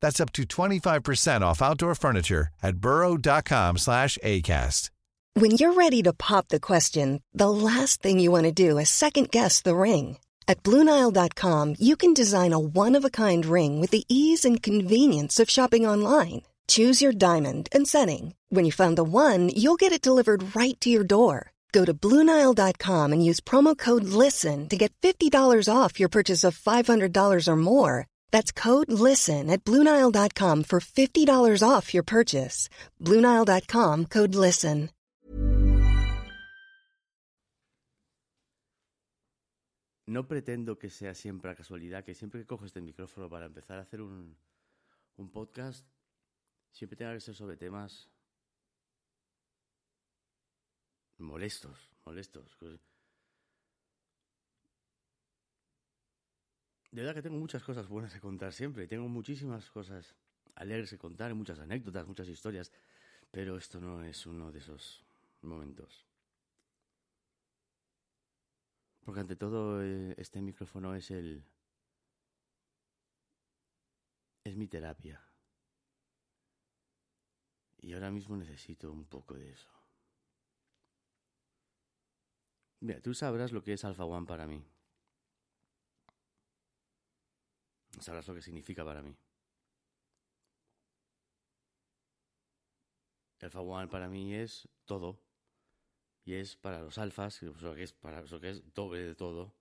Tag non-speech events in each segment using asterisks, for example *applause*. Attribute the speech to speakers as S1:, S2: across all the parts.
S1: That's up to 25% off outdoor furniture at burrow.com slash ACAST.
S2: When you're ready to pop the question, the last thing you want to do is second guess the ring. At Bluenile.com, you can design a one of a kind ring with the ease and convenience of shopping online. Choose your diamond and setting. When you find the one, you'll get it delivered right to your door. Go to Bluenile.com and use promo code LISTEN to get $50 off your purchase of $500 or more. That's code LISTEN at Bluenile.com for $50 off your purchase. Bluenile.com code LISTEN.
S3: No pretendo que sea siempre a casualidad, que siempre que cojo este micrófono para empezar a hacer un, un podcast, siempre tenga que ser sobre temas molestos, molestos. De verdad que tengo muchas cosas buenas que contar siempre. Tengo muchísimas cosas alegres que contar, muchas anécdotas, muchas historias. Pero esto no es uno de esos momentos. Porque ante todo eh, este micrófono es el... Es mi terapia. Y ahora mismo necesito un poco de eso. Mira, tú sabrás lo que es Alpha One para mí. Sabrás lo que significa para mí. Alpha One para mí es todo. Y es para los alfas, eso que es doble de todo.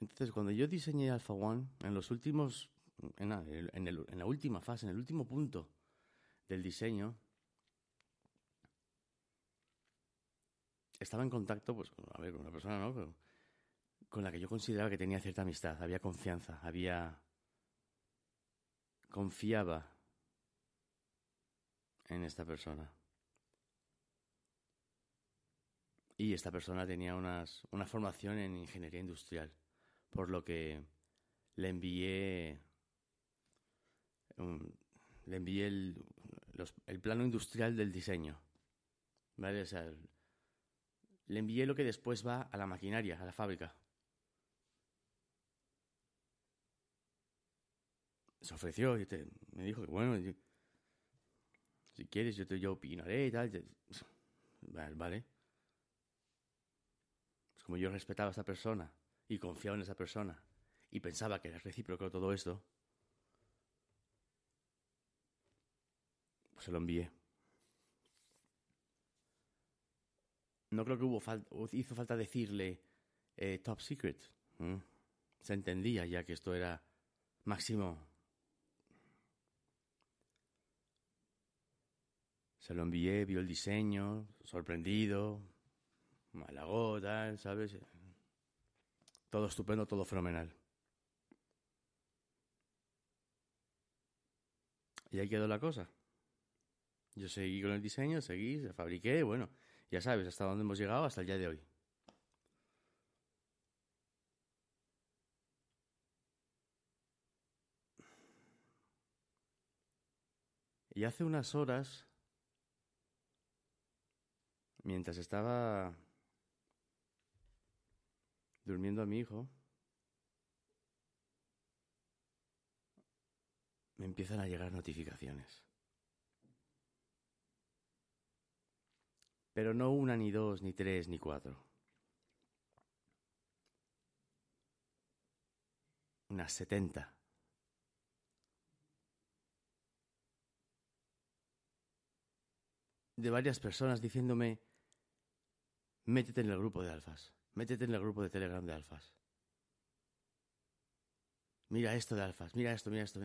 S3: Entonces, cuando yo diseñé Alpha One, en los últimos, en la, en, el, en la última fase, en el último punto del diseño, estaba en contacto, pues, a ver, con una persona, ¿no? Pero con la que yo consideraba que tenía cierta amistad, había confianza, había... confiaba en esta persona. Y esta persona tenía unas, una formación en ingeniería industrial, por lo que le envié, le envié el, el, plano industrial del diseño. ¿Vale? O sea, le envié lo que después va a la maquinaria, a la fábrica. Se ofreció me dijo que bueno, si quieres yo te yo opinaré y tal. Vale. Pues como yo respetaba a esa persona y confiaba en esa persona y pensaba que era recíproco todo esto, pues se lo envié. No creo que hubo hizo falta decirle eh, top secret. Se entendía ya que esto era máximo Se lo envié, vio el diseño, sorprendido, malagó, tal, ¿sabes? Todo estupendo, todo fenomenal. Y ahí quedó la cosa. Yo seguí con el diseño, seguí, se fabriqué, bueno, ya sabes hasta dónde hemos llegado hasta el día de hoy. Y hace unas horas mientras estaba durmiendo a mi hijo, me empiezan a llegar notificaciones. Pero no una, ni dos, ni tres, ni cuatro. Unas setenta. De varias personas diciéndome, métete en el grupo de alfas, métete en el grupo de Telegram de alfas. Mira esto de alfas, mira esto, mira esto.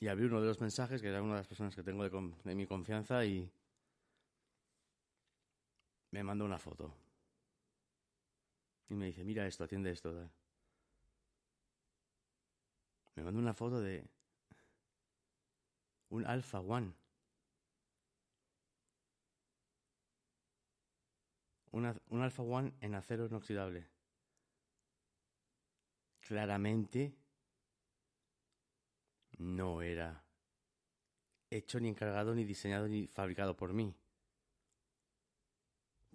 S3: Y abrí uno de los mensajes, que era una de las personas que tengo de, mi confianza, y me mandó una foto. Y me dice, mira esto, atiende esto. Me mandó una foto de un Alpha One. un Alpha One en acero inoxidable. Claramente no era hecho ni encargado ni diseñado ni fabricado por mí.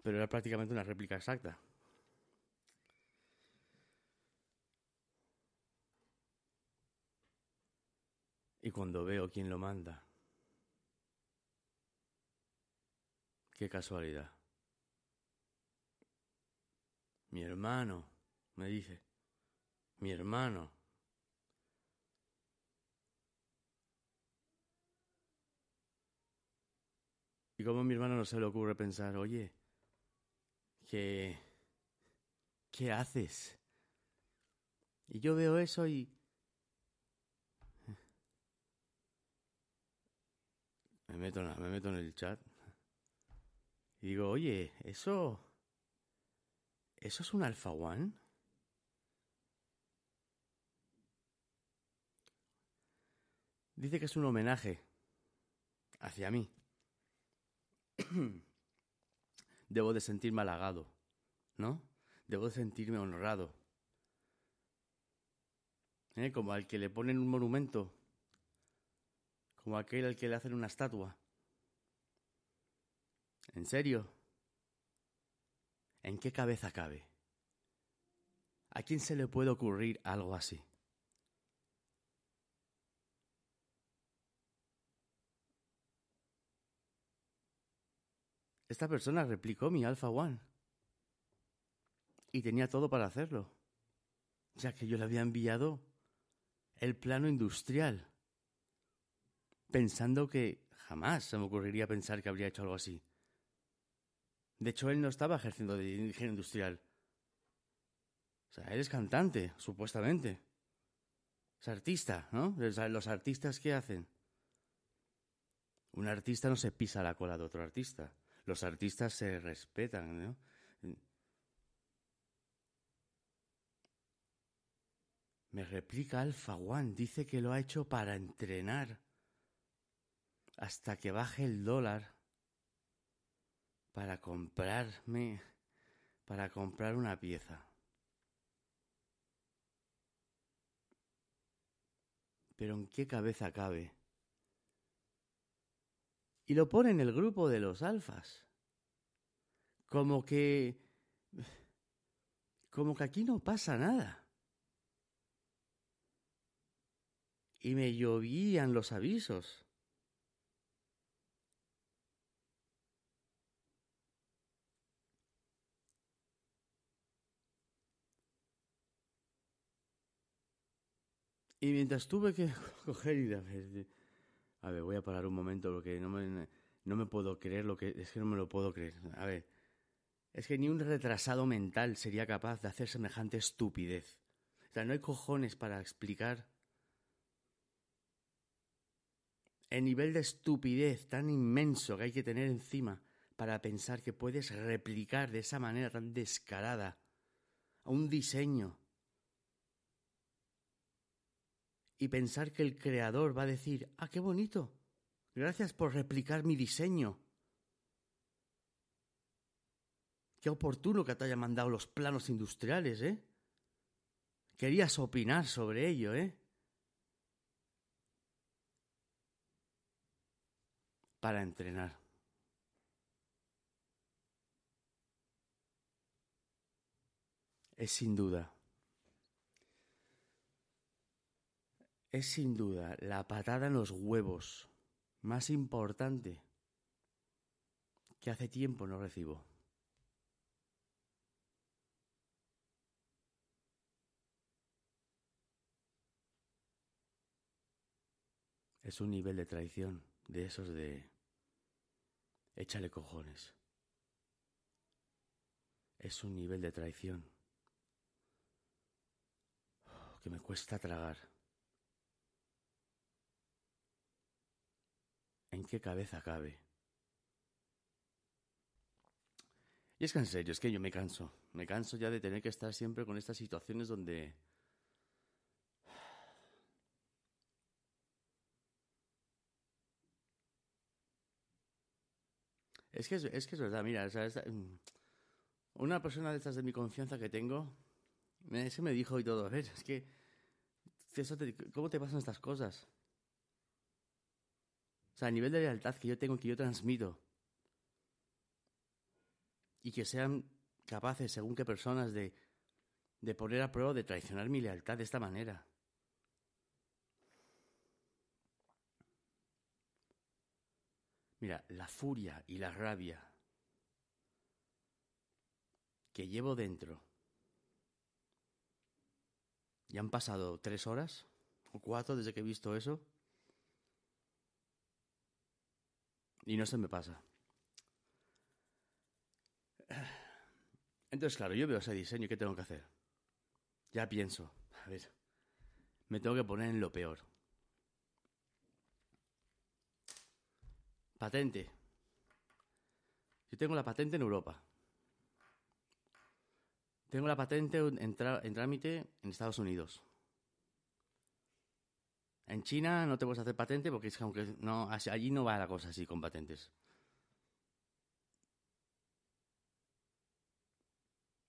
S3: Pero era prácticamente una réplica exacta. Y cuando veo quién lo manda, qué casualidad. Mi hermano, me dice, mi hermano. Como a mi hermano no se le ocurre pensar, oye, ¿qué, ¿qué haces? Y yo veo eso y... Me meto, me meto en el chat y digo, oye, eso... ¿Eso es un Alpha One? Dice que es un homenaje hacia mí. *clears throat* Debo de sentirme halagado, ¿no? Debo de sentirme honrado. ¿Eh? Como al que le ponen un monumento, como aquel al que le hacen una estatua. ¿En serio? ¿En qué cabeza cabe? ¿A quién se le puede ocurrir algo así? Esta persona replicó mi Alpha One. Y tenía todo para hacerlo, ya que yo le había enviado el plano industrial, pensando que jamás se me ocurriría pensar que habría hecho algo así. De hecho, él no estaba ejerciendo de ingeniero industrial. O sea, él es cantante, supuestamente. Es artista, ¿no? Los artistas, ¿qué hacen? Un artista no se pisa la cola de otro artista los artistas se respetan, ¿no? Me replica Alpha One, dice que lo ha hecho para entrenar hasta que baje el dólar para comprarme, para comprar una pieza. Pero ¿en qué cabeza cabe y lo pone en el grupo de los alfas. Como que... como que aquí no pasa nada. Y me llovían los avisos. Y mientras tuve que *laughs* coger y a ver, voy a parar un momento porque no me, no me puedo creer lo que... Es que no me lo puedo creer. A ver, es que ni un retrasado mental sería capaz de hacer semejante estupidez. O sea, no hay cojones para explicar el nivel de estupidez tan inmenso que hay que tener encima para pensar que puedes replicar de esa manera tan descarada a un diseño y pensar que el creador va a decir, ah, qué bonito, gracias por replicar mi diseño. Qué oportuno que te hayan mandado los planos industriales, ¿eh? Querías opinar sobre ello, ¿eh? Para entrenar. Es sin duda es sin duda la patada en los huevos más importante que hace tiempo no recibo. Es un nivel de traición de esos de échale cojones. Es un nivel de traición que me cuesta tragar. ¿En qué cabeza cabe? Y es que en es que yo me canso. Me canso ya de tener que estar siempre con estas situaciones donde Es que es, es que es verdad, mira, mm, una persona de estas de mi confianza que tengo, ese me dijo y todo, a ver, es que, ¿cómo te pasan estas cosas? O sea, a nivel de lealtad que yo tengo, que yo transmito, y que sean capaces, según qué personas, de, de poner a prueba, de traicionar mi lealtad de esta manera. Mira, la furia y la rabia que llevo dentro. Ya han pasado tres horas o cuatro desde que he visto eso. Y no se me pasa. Entonces, claro, yo veo ese diseño y ¿qué tengo que hacer? Ya pienso, a ver, me tengo que poner en lo peor. Patente. Yo tengo la patente en Europa. Tengo la patente en, trámite en Estados Unidos. En China no te puedes hacer patente porque es que no, allí no va la cosa así con patentes.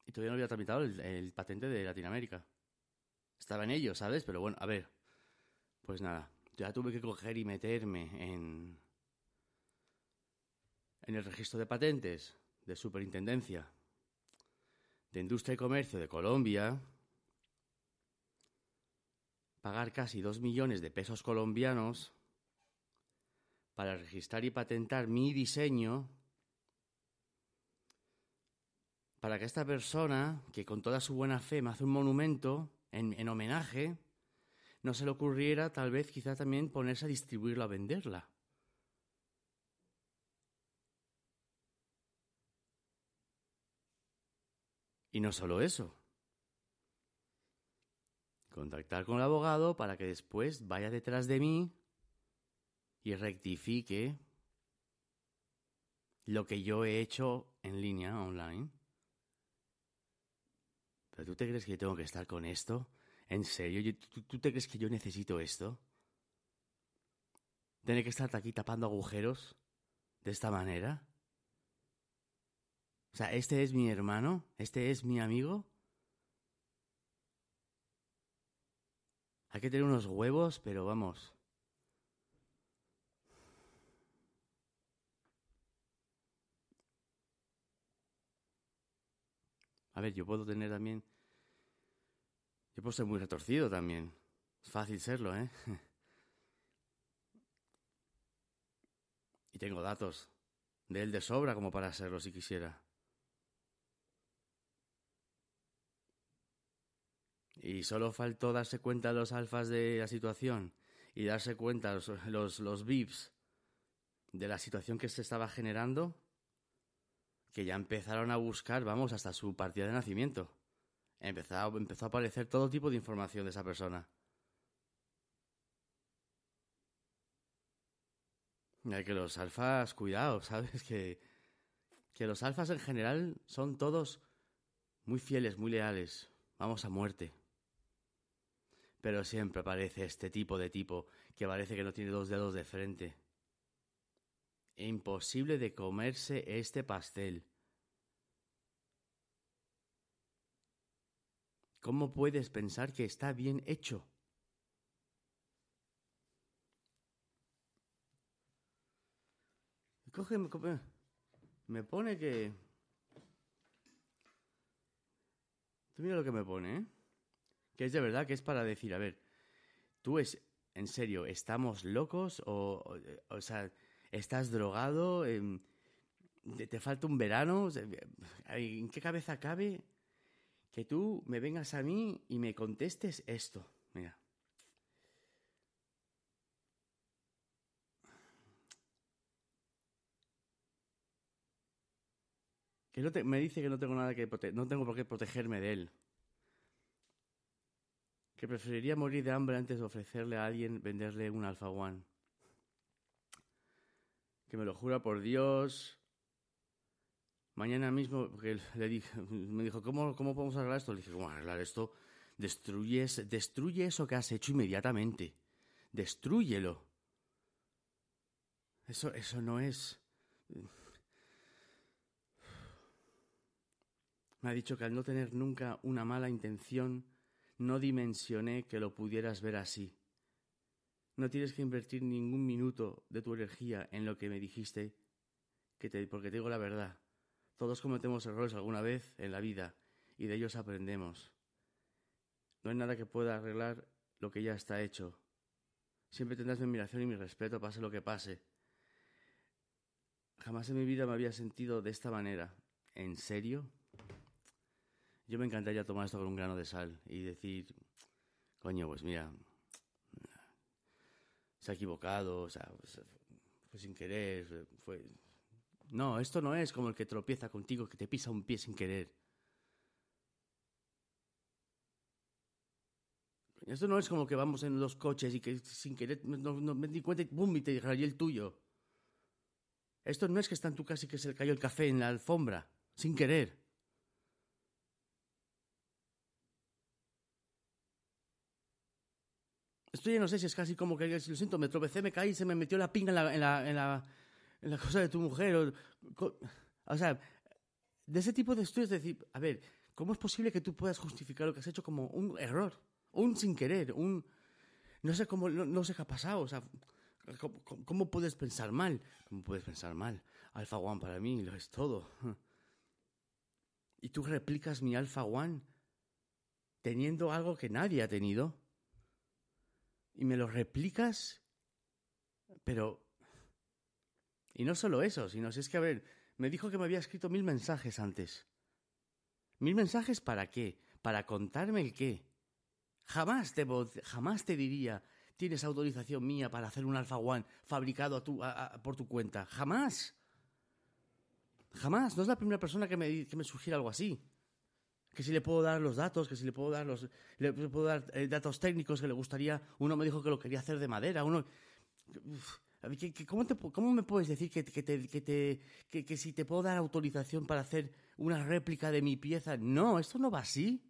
S3: Y todavía no había tramitado el, el, patente de Latinoamérica. Estaba en ello, ¿sabes? Pero bueno, a ver. Pues nada, ya tuve que coger y meterme en, en el registro de patentes de Superintendencia de Industria y Comercio de Colombia, pagar casi dos millones de pesos colombianos para registrar y patentar mi diseño para que esta persona, que con toda su buena fe me hace un monumento en, en homenaje, no se le ocurriera tal vez quizá también ponerse a distribuirlo, a venderla. Y no solo eso. Contactar con el abogado para que después vaya detrás de mí y rectifique lo que yo he hecho en línea, online. ¿Pero tú te crees que yo tengo que estar con esto? ¿En serio? ¿Tú, te crees que yo necesito esto? ¿Tener que estar aquí tapando agujeros de esta manera? O sea, este es mi hermano, este es mi amigo. Hay que tener unos huevos, pero vamos. A ver, yo puedo tener también... Yo puedo ser muy retorcido también. Es fácil serlo, ¿eh? *laughs* y tengo datos de él de sobra como para serlo si quisiera. Y solo faltó darse cuenta los alfas de la situación y darse cuenta los, los, los VIPs de la situación que se estaba generando, que ya empezaron a buscar, vamos, hasta su partida de nacimiento. Empezó, empezó a aparecer todo tipo de información de esa persona. Hay que los alfas, cuidado, *laughs* ¿sabes? Que, que los alfas en general son todos muy fieles, muy leales. Vamos a muerte. Pero siempre aparece este tipo de tipo que parece que no tiene dos dedos de frente. Imposible de comerse este pastel. ¿Cómo puedes pensar que está bien hecho? Coge, me pone que Tú mira lo que me pone, ¿eh? Que es de verdad, que es para decir, a ver, tú es, en serio, ¿estamos locos? O, o, sea, ¿estás drogado? Em, ¿Te, falta un verano? ¿En qué cabeza cabe que tú me vengas a mí y me contestes esto? Mira. Que no te- me dice que no tengo nada que prote- no tengo por qué protegerme de él. Que preferiría morir de hambre antes de ofrecerle a alguien venderle un One. Que me lo jura por Dios. Mañana mismo, porque le dije, me dijo, ¿cómo, cómo podemos arreglar esto? Le dije, ¿cómo arreglar esto? Destruye eso que has hecho inmediatamente. Destrúyelo. Eso, eso no es. Me ha dicho que al no tener nunca una mala intención, no dimensioné que lo pudieras ver así. No tienes que invertir ningún minuto de tu energía en lo que me dijiste, que te, porque te digo la verdad. Todos cometemos errores alguna vez en la vida y de ellos aprendemos. No hay nada que pueda arreglar lo que ya está hecho. Siempre tendrás mi admiración y mi respeto, pase lo que pase. Jamás en mi vida me había sentido de esta manera. ¿En serio? Yo me encantaría tomar esto con un grano de sal y decir, coño, pues mira, se ha equivocado, o sea, pues, fue sin querer, fue... No, esto no es como el que tropieza contigo, que te pisa un pie sin querer. Esto no es como que vamos en los coches y que sin querer no, me di cuenta y ¡pum! y te rayé el tuyo. Esto no es que está en tu casa y que se le cayó el café en la alfombra, sin querer. Esto ya no sé si es casi como que lo siento, me tropecé, me caí, se me metió la pinga en la, en la, en la, cosa de tu mujer. O, o sea, de ese tipo de estudios, decir, a ver, ¿cómo es posible que tú puedas justificar lo que has hecho como un error? Un sin querer, un... No sé cómo, no, sé qué ha pasado, o sea, ¿cómo, cómo- puedes pensar mal? ¿Cómo puedes pensar mal? Alpha One para mí lo es todo. Y tú replicas mi Alpha One teniendo algo que nadie ha tenido. Y me lo replicas, pero... Y no solo eso, sino si es que, a ver, me dijo que me había escrito mil mensajes antes. ¿Mil mensajes para qué? ¿Para contarme el qué? Jamás te, jamás te diría, tienes autorización mía para hacer un Alpha One fabricado a tu- a- por tu cuenta. Jamás. Jamás. No es la primera persona que me, que me sugiere algo así. Que si le puedo dar los datos, que si le puedo dar los le puedo dar eh, datos técnicos que le gustaría. Uno me dijo que lo quería hacer de madera. Uno. Uf, a ver, ¿qué- qué- cómo, te ¿Cómo me puedes decir que, que, te, que, te, que, que si te puedo dar autorización para hacer una réplica de mi pieza? No, esto no va así.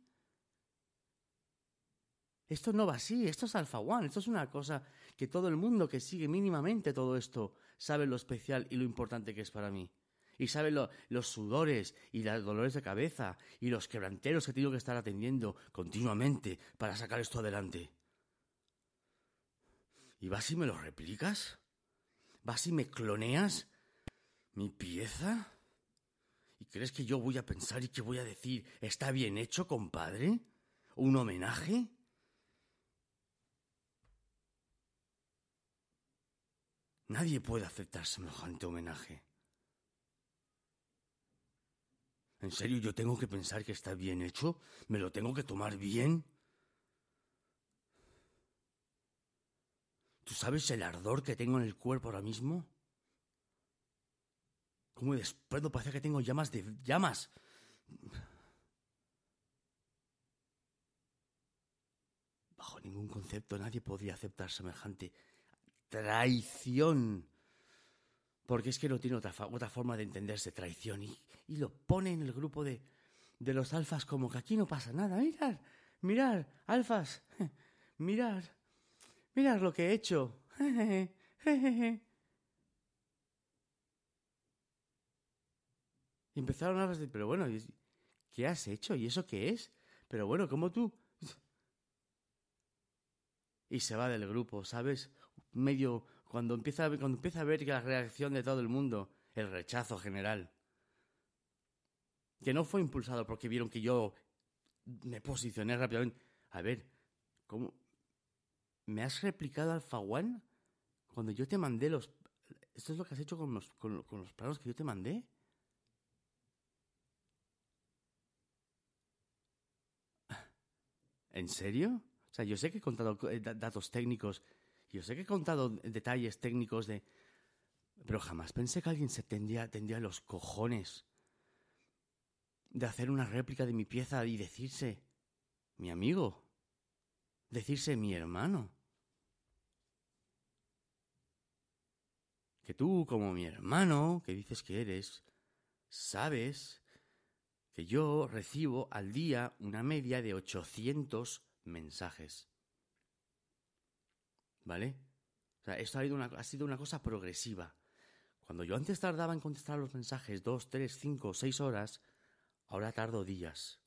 S3: Esto no va así, esto es Alpha One, esto es una cosa que todo el mundo que sigue mínimamente todo esto sabe lo especial y lo importante que es para mí. Y sabe lo- los sudores y los dolores de cabeza y los quebranteros que tengo que estar atendiendo continuamente para sacar esto adelante. ¿Y vas y me lo replicas? ¿Vas y me cloneas mi pieza? ¿Y crees que yo voy a pensar y que voy a decir, está bien hecho, compadre? ¿Un homenaje? Nadie puede aceptar semejante homenaje. ¿En serio yo tengo que pensar que está bien hecho? ¿Me lo tengo que tomar bien? ¿Tú sabes el ardor que tengo en el cuerpo ahora mismo? ¿Cómo desprendo? Parece que tengo llamas de llamas. Bajo ningún concepto nadie podría aceptar semejante traición. Porque es que no tiene otra, otra forma de entenderse traición. Y, y lo pone en el grupo de, de los alfas como que aquí no pasa nada. Mirad, mirad, alfas, *laughs* mirad, mirad lo que he hecho. *laughs* Y empezaron a decir, pero bueno, ¿y- ¿qué has hecho? ¿Y eso qué es? Pero bueno, ¿cómo tú? *laughs* y se va del grupo, ¿sabes? Medio cuando empieza cuando empieza a ver que la reacción de todo el mundo, el rechazo general, que no fue impulsado porque vieron que yo me posicioné rápidamente. A ver, ¿cómo? ¿Me has replicado Alpha One? Cuando yo te mandé los... ¿Esto es lo que has hecho con los, con los planos que yo te mandé? ¿En serio? O sea, yo sé que he contado eh, datos técnicos, yo sé que he contado detalles técnicos de... Pero jamás pensé que alguien se tendría, tendría los cojones de hacer una réplica de mi pieza y decirse mi amigo, decirse mi hermano. Que tú, como mi hermano, que dices que eres, sabes que yo recibo al día una media de 800 mensajes. ¿Vale? O sea, esto ha, una, ha sido una cosa progresiva. Cuando yo antes tardaba en contestar los mensajes dos, tres, cinco, seis horas, ahora tardo días.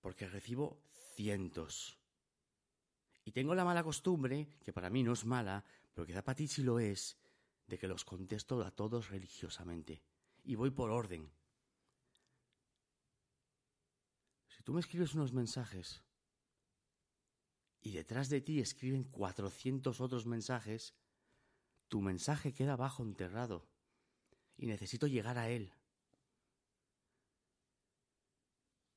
S3: Porque recibo cientos. Y tengo la mala costumbre, que para mí no es mala, pero quizá para ti sí lo es, de que los contesto a todos religiosamente. Y voy por orden. Si tú me escribes unos mensajes y detrás de ti escriben 400 otros mensajes, tu mensaje queda bajo enterrado y necesito llegar a él.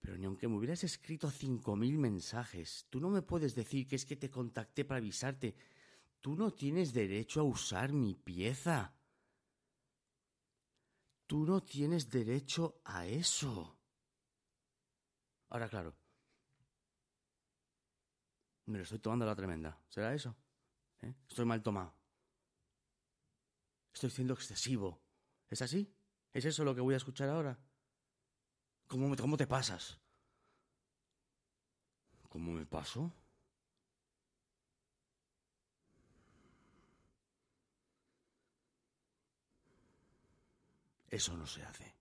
S3: Pero ni aunque me hubieras escrito cinco mil mensajes, tú no me puedes decir que es que te contacté para avisarte. Tú no tienes derecho a usar mi pieza. Tú no tienes derecho a eso. Ahora, claro. Me lo estoy tomando la tremenda. ¿Será eso? ¿Eh? Estoy mal tomado. Estoy siendo excesivo. ¿Es así? ¿Es eso lo que voy a escuchar ahora? ¿Cómo, cómo te pasas? ¿Cómo me paso? Eso no se hace.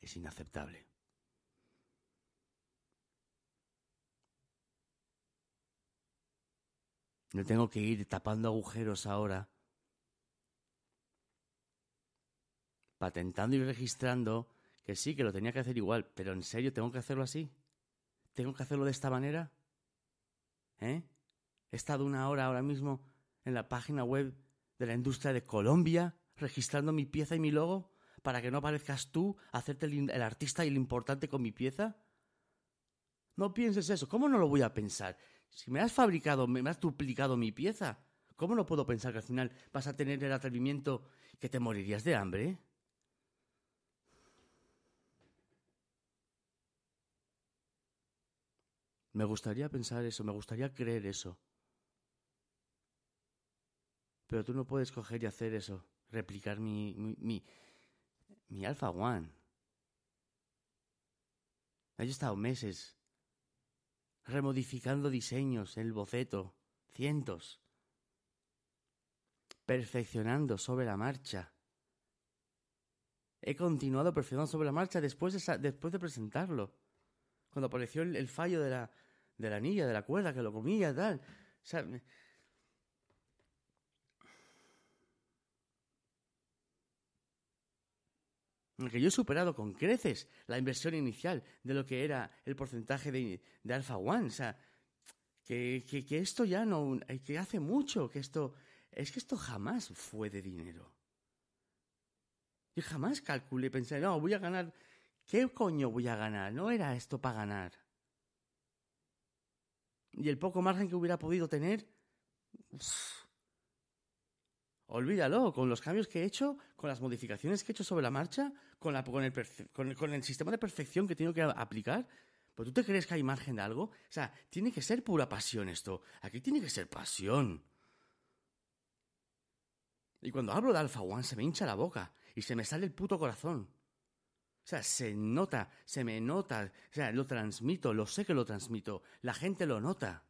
S3: Es inaceptable. No tengo que ir tapando agujeros ahora, patentando y registrando que sí, que lo tenía que hacer igual, pero en serio, ¿tengo que hacerlo así? ¿Tengo que hacerlo de esta manera? ¿Eh? He estado una hora ahora mismo en la página web de la industria de Colombia registrando mi pieza y mi logo para que no aparezcas tú, hacerte el, el artista y el importante con mi pieza. No pienses eso. ¿Cómo no lo voy a pensar? Si me has fabricado, me has duplicado mi pieza, ¿cómo no puedo pensar que al final vas a tener el atrevimiento que te morirías de hambre? Me gustaría pensar eso, me gustaría creer eso. Pero tú no puedes coger y hacer eso, replicar mi, mi, mi, mi Alpha One. He estado meses remodificando diseños el boceto, cientos, perfeccionando sobre la marcha. He continuado perfeccionando sobre la marcha después de, después de presentarlo. Cuando apareció el, fallo de la, de la anilla, de la cuerda, que lo comía, tal. O sea, que yo he superado con creces la inversión inicial de lo que era el porcentaje de, de Alpha One. O sea, que, que, esto ya no, que hace mucho que esto, es que esto jamás fue de dinero. Yo jamás calculé, pensé, no, voy a ganar, ¿qué coño voy a ganar? No era esto para ganar. Y el poco margen que hubiera podido tener, Olvídalo, con los cambios que he hecho, con las modificaciones que he hecho sobre la marcha, con, la, con, el, con, el, sistema de perfección que tengo que aplicar, ¿pues tú te crees que hay margen de algo? O sea, tiene que ser pura pasión esto. Aquí tiene que ser pasión. Y cuando hablo de Alpha One se me hincha la boca y se me sale el puto corazón. O sea, se nota, se me nota, o sea, lo transmito, lo sé que lo transmito, la gente lo nota.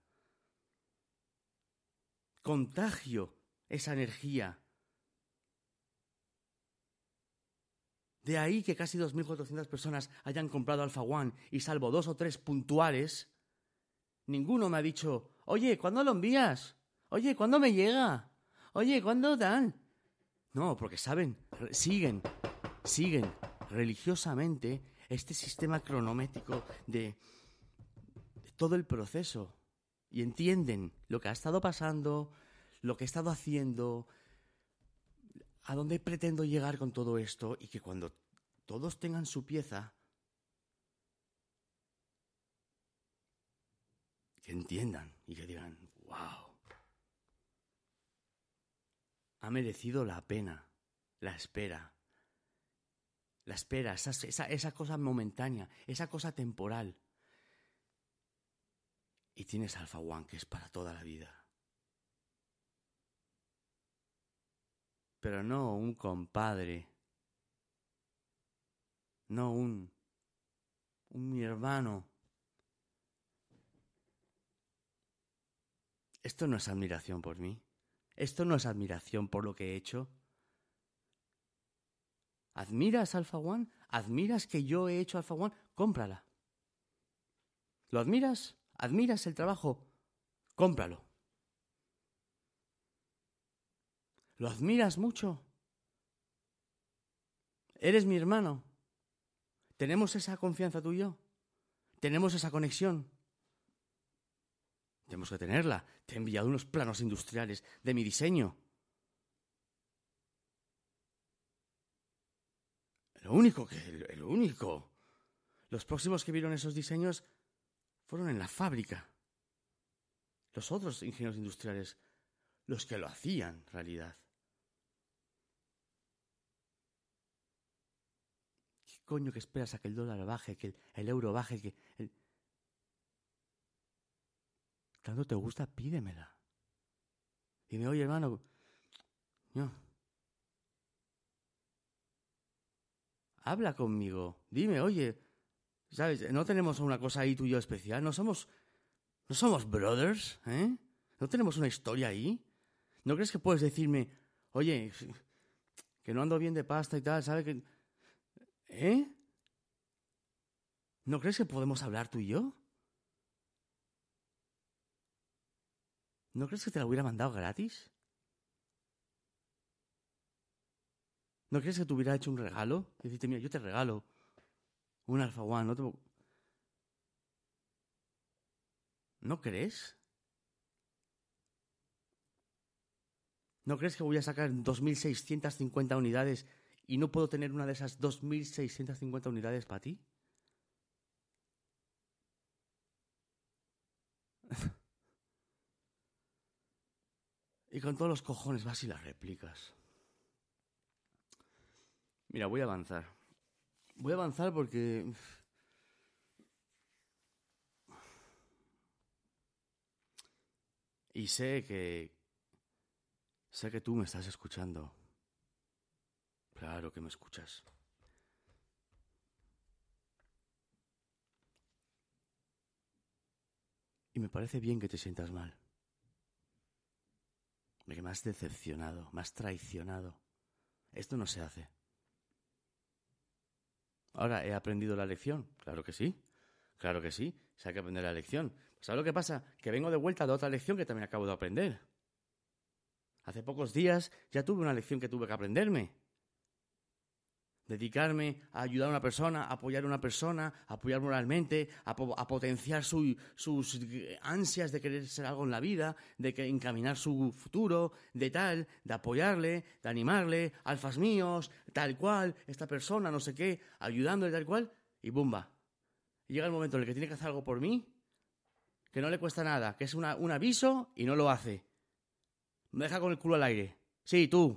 S3: Contagio esa energía. De ahí que casi 2.400 personas hayan comprado Alpha One y salvo dos o tres puntuales, ninguno me ha dicho, oye, ¿cuándo lo envías? Oye, ¿cuándo me llega? Oye, ¿cuándo dan? No, porque saben, siguen, siguen religiosamente este sistema cronométrico de, de todo el proceso y entienden lo que ha estado pasando, lo que he estado haciendo, a dónde pretendo llegar con todo esto y que cuando todos tengan su pieza, que entiendan y que digan, wow, ha merecido la pena, la espera. La espera, esa, esa, esa cosa momentánea, esa cosa temporal. Y tienes Alpha One, que es para toda la vida. Pero no un compadre. No un, un mi hermano. Esto no es admiración por mí. Esto no es admiración por lo que he hecho. ¿Admiras Alpha One? ¿Admiras que yo he hecho Alpha One? Cómprala. ¿Lo admiras? ¿Admiras el trabajo? Cómpralo. ¿Lo admiras mucho? ¿Eres mi hermano? ¿Tenemos esa confianza tú y yo? ¿Tenemos esa conexión? Tenemos que tenerla. Te he enviado unos planos industriales de mi diseño. Lo único que, único. Los próximos que vieron esos diseños fueron en la fábrica. Los otros ingenieros industriales, los que lo hacían realidad. ¿Qué coño que esperas a que el dólar baje, que el, euro baje, que. Tanto te gusta, pídemela. Dime, oye hermano, no. Habla conmigo. Dime, oye, ¿sabes? No tenemos una cosa ahí tú y yo especial. No somos, no somos brothers, ¿eh? No tenemos una historia ahí. ¿No crees que puedes decirme, oye, que no ando bien de pasta y tal, ¿sabes? Que... ¿Eh? ¿No crees que podemos hablar tú y yo? ¿No crees que te la hubiera mandado gratis? ¿No crees que te hubiera hecho un regalo? Decirte, mira, yo te regalo un Alpha One, no te... ¿No crees? ¿No crees que voy a sacar 2.650 unidades y no puedo tener una de esas 2.650 unidades para ti? *laughs* y con todos los cojones vas y las replicas. Mira, voy a avanzar. Voy a avanzar porque... Y sé que... Sé que tú me estás escuchando. Claro que me escuchas. Y me parece bien que te sientas mal. Que me has decepcionado, me has traicionado. Esto no se hace. Ahora, ¿he aprendido la lección? Claro que sí. Claro que sí. Se hay que aprender la lección. ¿Sabes lo que pasa? Que vengo de vuelta de otra lección que también acabo de aprender. Hace pocos días ya tuve una lección que tuve que aprenderme. Dedicarme a ayudar a una persona, a apoyar a una persona, a apoyar moralmente, a, potenciar su, sus ansias de querer ser algo en la vida, de que encaminar su futuro, de tal, de apoyarle, de animarle, alfas míos, tal cual, esta persona, no sé qué, ayudándole tal cual, y bumba. Llega el momento en el que tiene que hacer algo por mí, que no le cuesta nada, que es una, un aviso y no lo hace. Me deja con el culo al aire. Sí, tú.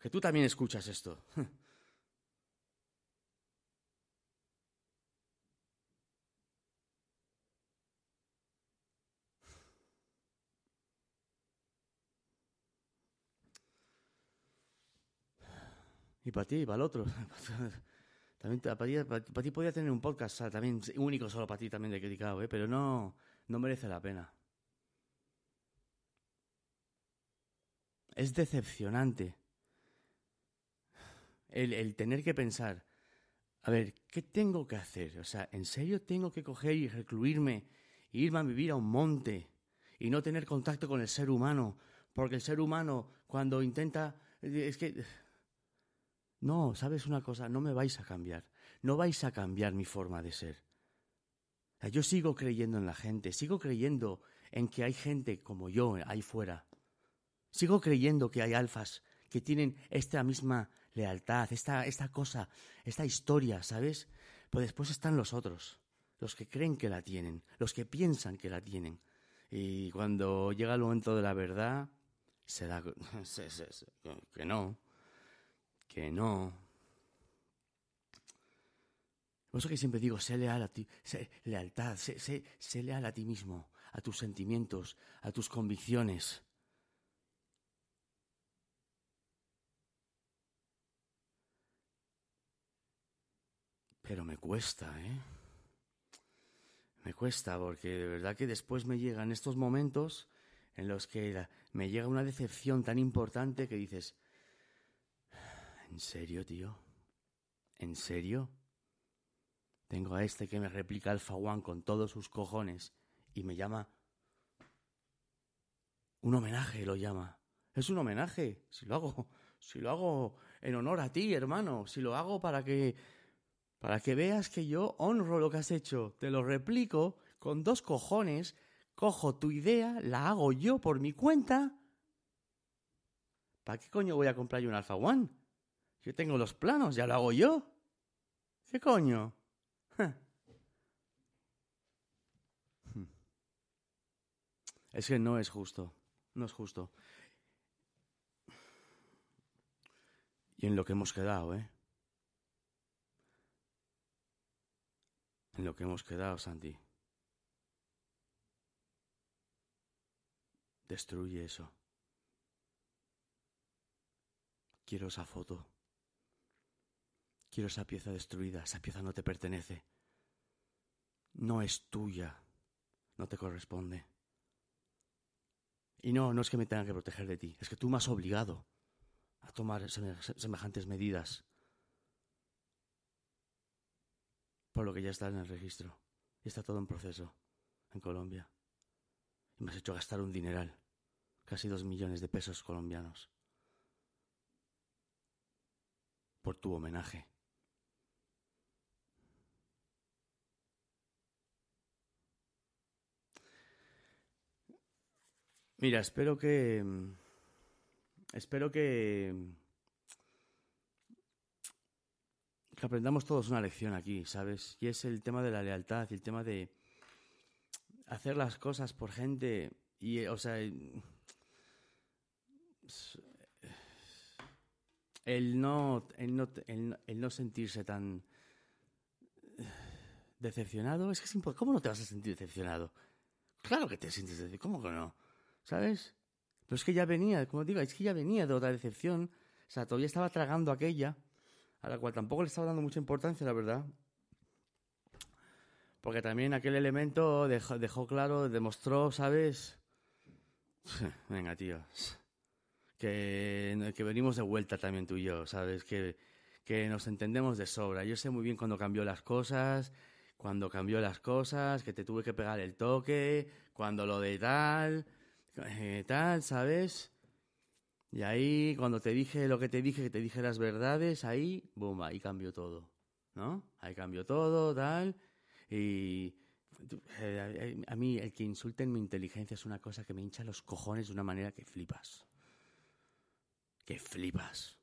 S3: Que tú también escuchas esto. *laughs* Y para ti, y para el otro. *laughs* También para ti, podría tener un podcast también único solo para ti también dedicado, ¿eh? pero no, no merece la pena. Es decepcionante el, el tener que pensar, a ver, ¿qué tengo que hacer? O sea, ¿en serio tengo que coger y recluirme e irme a vivir a un monte y no tener contacto con el ser humano? Porque el ser humano, cuando intenta. Es que No, ¿sabes una cosa? No me vais a cambiar. No vais a cambiar mi forma de ser. Yo sigo creyendo en la gente, sigo creyendo en que hay gente como yo ahí fuera. Sigo creyendo que hay alfas que tienen esta misma lealtad, esta, esta cosa, esta historia, ¿sabes? Pues después están los otros, los que creen que la tienen, los que piensan que la tienen. Y cuando llega el momento de la verdad, se da *laughs* que no, que no. Por eso que siempre digo, sé leal a ti, sé lealtad, sé, sé leal a ti mismo, a tus sentimientos, a tus convicciones. Pero me cuesta, ¿eh? Me cuesta porque de verdad que después me llegan estos momentos en los que me llega una decepción tan importante que dices, ¿en serio, tío? ¿En serio? Tengo a este que me replica Alpha One con todos sus cojones y me llama... Un homenaje lo llama. Es un homenaje. Si lo hago, si lo hago en honor a ti, hermano, si lo hago para que para que veas que yo honro lo que has hecho, te lo replico con dos cojones, cojo tu idea, la hago yo por mi cuenta. ¿Para qué coño voy a comprar yo un Alpha One? Yo tengo los planos, ya lo hago yo. ¿Qué coño? *laughs* Es que no es justo, no es justo. Y en lo que hemos quedado, ¿eh? en lo que hemos quedado, Santi. Destruye eso. Quiero esa foto. Quiero esa pieza destruida. Esa pieza no te pertenece. No es tuya. No te corresponde. Y no, no es que me tenga que proteger de ti. Es que tú me has obligado a tomar semejantes medidas. por lo que ya está en el registro. Y está todo en proceso en Colombia. Y me has hecho gastar un dineral, casi dos millones de pesos colombianos, por tu homenaje. Mira, espero que... Espero que que aprendamos todos una lección aquí, ¿sabes? Y es el tema de la lealtad el tema de hacer las cosas por gente y, o sea, el no, el no, el, no sentirse tan decepcionado, es que es. ¿Cómo no te vas a sentir decepcionado? Claro que te sientes decepcionado, ¿cómo que no? ¿Sabes? Pero es que ya venía, como digo, es que ya venía de otra decepción. O sea, todavía estaba tragando aquella a la cual tampoco le estaba dando mucha importancia, la verdad. Porque también aquel elemento dejó, claro, demostró, ¿sabes? *laughs* Venga, tío. Que, que, venimos de vuelta también tú y yo, ¿sabes? Que, que nos entendemos de sobra. Yo sé muy bien cuando cambió las cosas, cuando cambió las cosas, que te tuve que pegar el toque, cuando lo de tal, eh, tal, ¿sabes? Y ahí, cuando te dije lo que te dije, que te dije las verdades, ahí, boom, ahí cambió todo. ¿No? Ahí cambió todo, tal. Y eh, a mí el que insulte en mi inteligencia es una cosa que me hincha los cojones de una manera que flipas. Que flipas.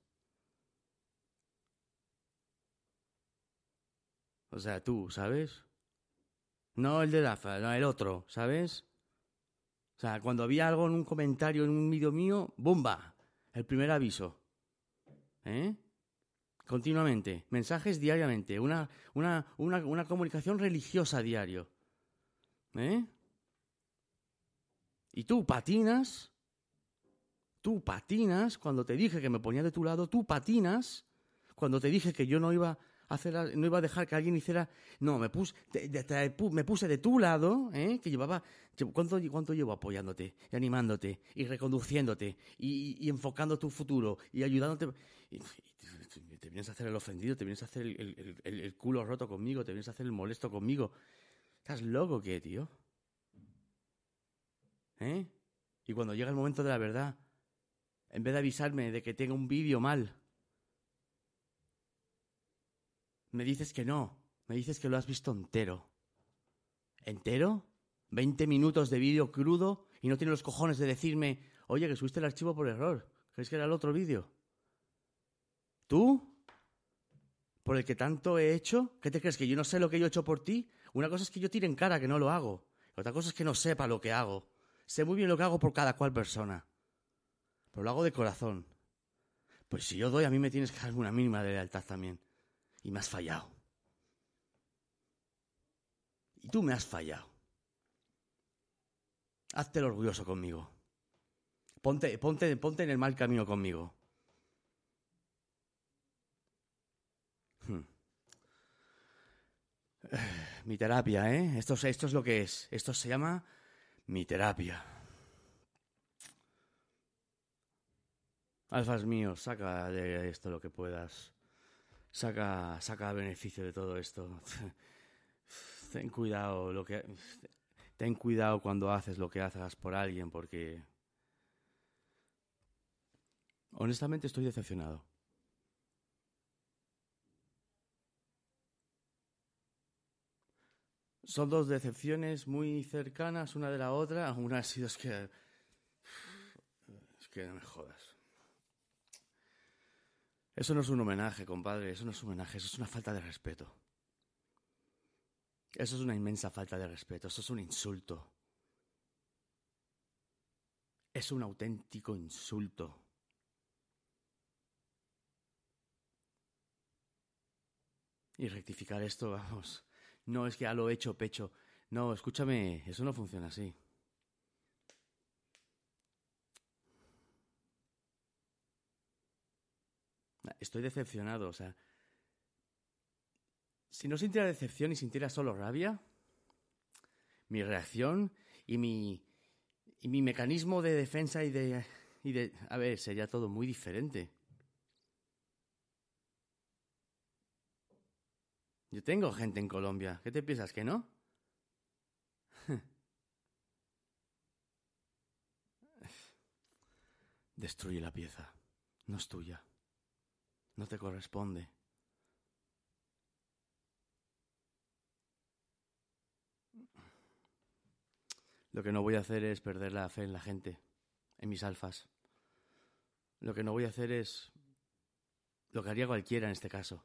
S3: O sea, tú, ¿sabes? No el de Dafa, no el otro, ¿sabes? O sea, cuando había algo en un comentario, en un vídeo mío, ¡bomba! El primer aviso. ¿Eh? Continuamente. Mensajes diariamente. Una, una, una, una comunicación religiosa a diario. ¿Eh? Y tú patinas. Tú patinas. Cuando te dije que me ponía de tu lado, tú patinas. Cuando te dije que yo no iba no iba a dejar que alguien hiciera, no, me puse, me puse de tu lado, ¿eh? que llevaba, ¿cuánto, ¿cuánto llevo apoyándote y animándote y reconduciéndote y, enfocando tu futuro y ayudándote? Te, vienes a hacer el ofendido, te vienes a hacer el, culo roto conmigo, te vienes a hacer el molesto conmigo. ¿Estás loco qué, tío? ¿Eh? Y cuando llega el momento de la verdad, en vez de avisarme de que tenga un vídeo mal, me dices que no. Me dices que lo has visto entero. ¿Entero? ¿20 minutos de vídeo crudo y no tienes los cojones de decirme, oye, que subiste el archivo por error? ¿Crees que era el otro vídeo? ¿Tú? ¿Por el que tanto he hecho? ¿Qué te crees? ¿Que yo no sé lo que yo he hecho por ti? Una cosa es que yo tire en cara que no lo hago. Otra cosa es que no sepa lo que hago. Sé muy bien lo que hago por cada cual persona. Pero lo hago de corazón. Pues si yo doy, a mí me tienes que dar una mínima de lealtad también. Y me has fallado. Y tú me has fallado. Hazte el orgulloso conmigo. Ponte, ponte, ponte en el mal camino conmigo. Hmm. Mi terapia, ¿eh? Esto, esto es lo que es. Esto se llama mi terapia. Alfas míos, saca de esto lo que puedas. Saca, saca beneficio de todo esto. *laughs* Ten cuidado lo que ten cuidado cuando haces lo que haces por alguien porque honestamente estoy decepcionado. Son dos decepciones muy cercanas una de la otra. Una ha sido es que es que no me jodas. Eso no es un homenaje, compadre, eso no es un homenaje, eso es una falta de respeto. Eso es una inmensa falta de respeto, eso es un insulto. Es un auténtico insulto. Y rectificar esto, *laughs* vamos, no es que ya lo he hecho pecho. No, escúchame, eso no funciona así. Estoy decepcionado, o sea, si no sintiera decepción y sintiera solo rabia, mi reacción y mi, y mi mecanismo de defensa y de, y de... A ver, sería todo muy diferente. Yo tengo gente en Colombia. ¿Qué te piensas que no? *laughs* Destruye la pieza. No es tuya. No te corresponde. Lo que no voy a hacer es perder la fe en la gente, en mis alfas. Lo que no voy a hacer es lo que haría cualquiera en este caso.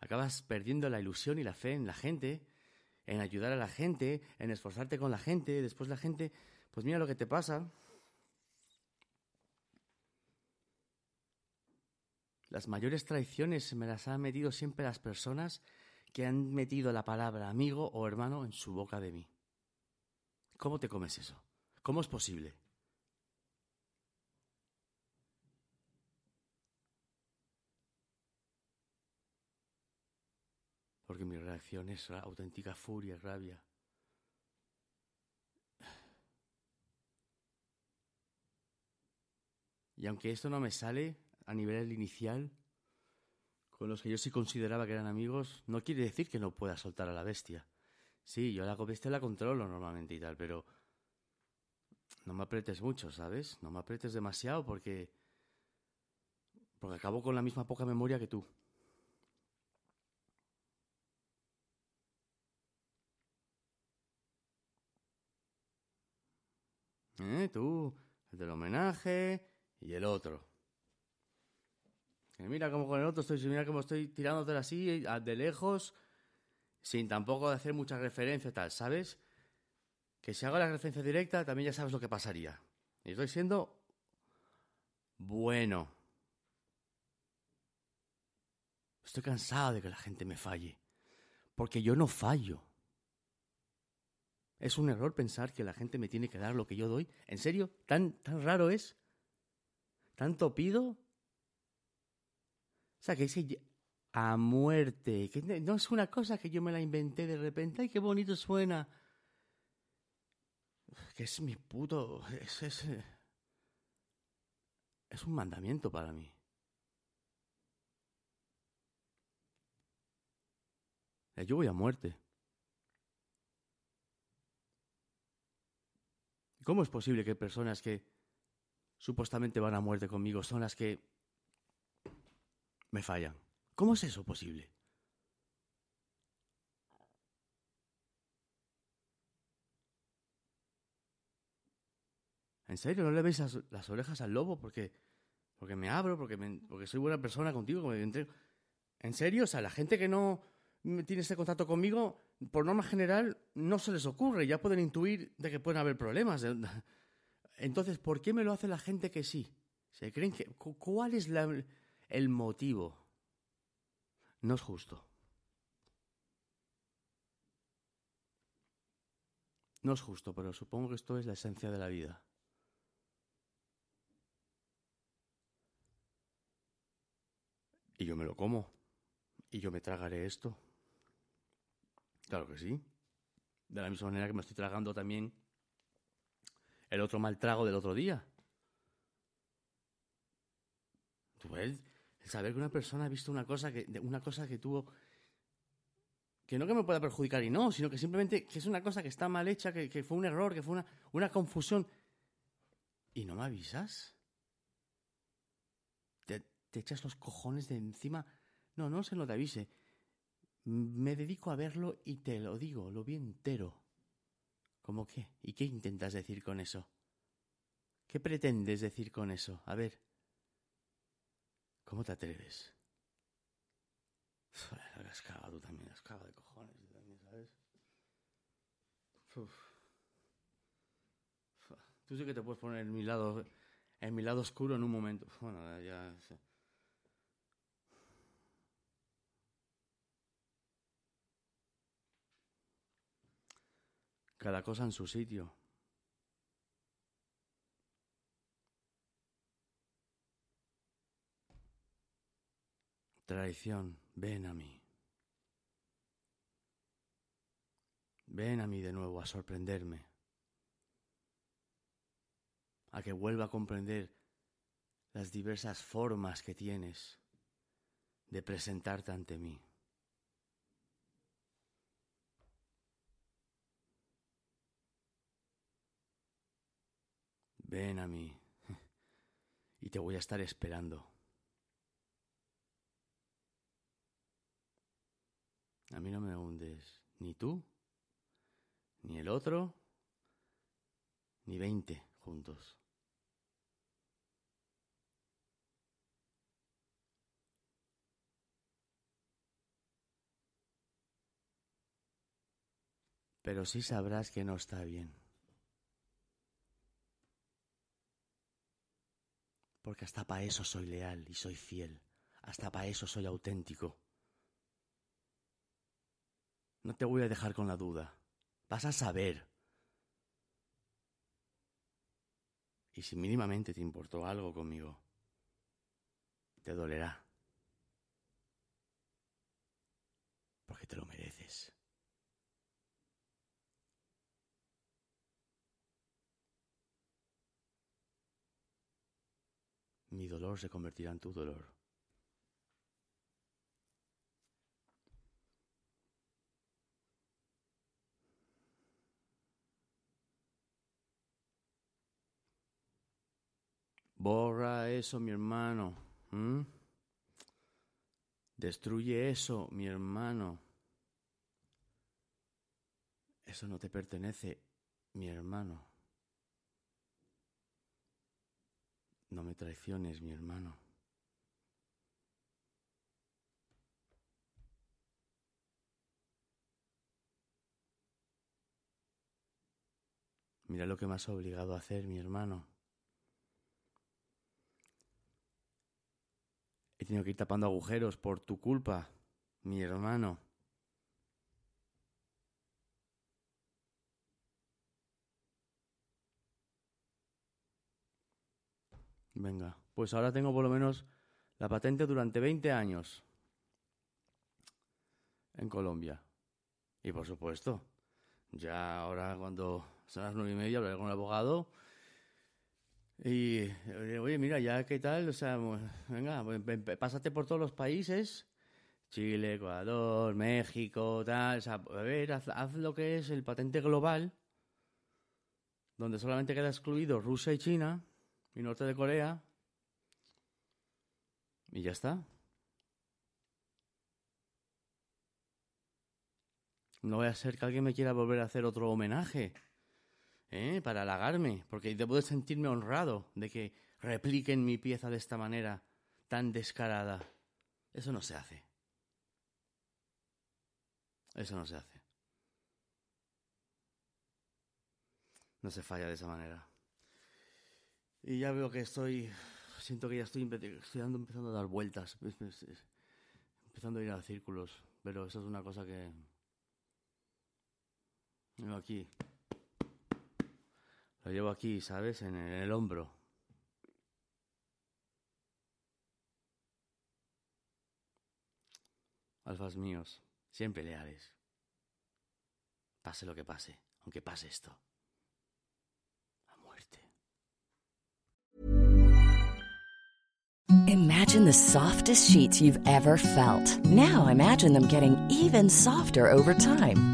S3: Acabas perdiendo la ilusión y la fe en la gente, en ayudar a la gente, en esforzarte con la gente. Después la gente, pues mira lo que te pasa. Las mayores traiciones me las han metido siempre las personas que han metido la palabra amigo o hermano en su boca de mí. ¿Cómo te comes eso? ¿Cómo es posible? Porque mi reacción es auténtica furia, rabia. Y aunque esto no me sale a nivel inicial, con los que yo sí consideraba que eran amigos, no quiere decir que no pueda soltar a la bestia. Sí, yo la bestia la controlo normalmente y tal, pero no me apretes mucho, ¿sabes? No me apretes demasiado porque porque acabo con la misma poca memoria que tú. ¿Eh? Tú, el del homenaje y el otro. mira cómo con el otro estoy, mira cómo estoy tirándote así, de lejos, sin tampoco hacer mucha referencia tal, ¿sabes? Que si hago la referencia directa también ya sabes lo que pasaría. Y estoy siendo bueno. Estoy cansado de que la gente me falle. Porque yo no fallo. Es un error pensar que la gente me tiene que dar lo que yo doy. ¿En serio? ¿Tan, tan raro es? ¿Tanto pido? O sea, que dice a muerte. Que no es una cosa que yo me la inventé de repente. ¡Ay, qué bonito suena! Que es mi puto. Es, es, es un mandamiento para mí. Yo voy a muerte. ¿Cómo es posible que personas que supuestamente van a muerte conmigo son las que me fallan? ¿Cómo es eso posible? ¿En serio? ¿No le veis las, orejas al lobo porque, porque me abro, porque, me- porque soy buena persona contigo? me entrego? ¿En serio? O sea, la gente que no tiene ese contacto conmigo, por norma general, no se les ocurre. Ya pueden intuir de que pueden haber problemas. *laughs* Entonces, ¿por qué me lo hace la gente que sí? ¿Se creen que, cu- ¿Cuál es el motivo? No es justo. No es justo, pero supongo que esto es la esencia de la vida. Y yo me lo como. Y yo me tragaré esto. Claro que sí. De la misma manera que me estoy tragando también el otro mal trago del otro día. Tú ves, saber que una persona ha visto una cosa que, una cosa que tuvo. Que no que me pueda perjudicar y no, sino que simplemente que es una cosa que está mal hecha, que, que fue un error, que fue una, una confusión. ¿Y no me avisas? Te, te echas los cojones de encima. No, no se lo te avise. Me dedico a verlo y te lo digo, lo vi entero. ¿Cómo qué? ¿Y qué intentas decir con eso? ¿Qué pretendes decir con eso? A ver. ¿Cómo te atreves? La has cagado tú también, cagado de cojones tú también, ¿sabes? Uf. Tú sí que te puedes poner en mi lado, en mi lado oscuro en un momento. Bueno, ya... Cada cosa en su sitio. Traición, ven a mí. Ven a mí de nuevo a sorprenderme. A que vuelva a comprender las diversas formas que tienes de presentarte ante mí. Ven a mí *laughs* y te voy a estar esperando. A mí no me hundes ni tú, ni el otro, ni veinte juntos. Pero sí sabrás que no está bien. Porque hasta para eso soy leal y soy fiel. Hasta para eso soy auténtico. No te voy a dejar con la duda. Vas a saber. Y si mínimamente te importó algo conmigo, te dolerá. Porque te lo mereces. Mi dolor se convertirá en tu dolor. Borra eso, mi hermano. Destruye eso, mi hermano. Eso no te pertenece, mi hermano. No me traiciones, mi hermano. Mira lo que me has obligado a hacer, mi hermano. He tenido que ir tapando agujeros por tu culpa, mi hermano. Venga, pues ahora tengo por lo menos la patente durante 20 años en Colombia. Y por supuesto, ya ahora cuando son las nueve y media hablaré con el abogado y eh, oye, mira, ya qué tal, o sea, venga, pues, pasaste por todos los países, Chile, Ecuador, México, tal, o sea, a ver, haz, haz lo que es el patente global, donde solamente queda excluido Rusia y China, y norte de Corea, y ya está. No voy a ser que alguien me quiera volver a hacer otro homenaje. ¿Eh? Para halagarme. Porque debo de sentirme honrado de que repliquen mi pieza de esta manera tan descarada. Eso no se hace. Eso no se hace. No se falla de esa manera. Y ya veo que estoy. Siento que ya estoy, estoy empezando a dar vueltas. Empezando a ir a círculos. Pero eso es una cosa que. Llevo aquí. Lo llevo aquí, ¿sabes? En el, hombro. Alfas míos, siempre leales. Pase lo que pase, aunque pase esto. A muerte.
S4: Imagine the softest sheets you've ever felt. Now imagine them getting even softer over time.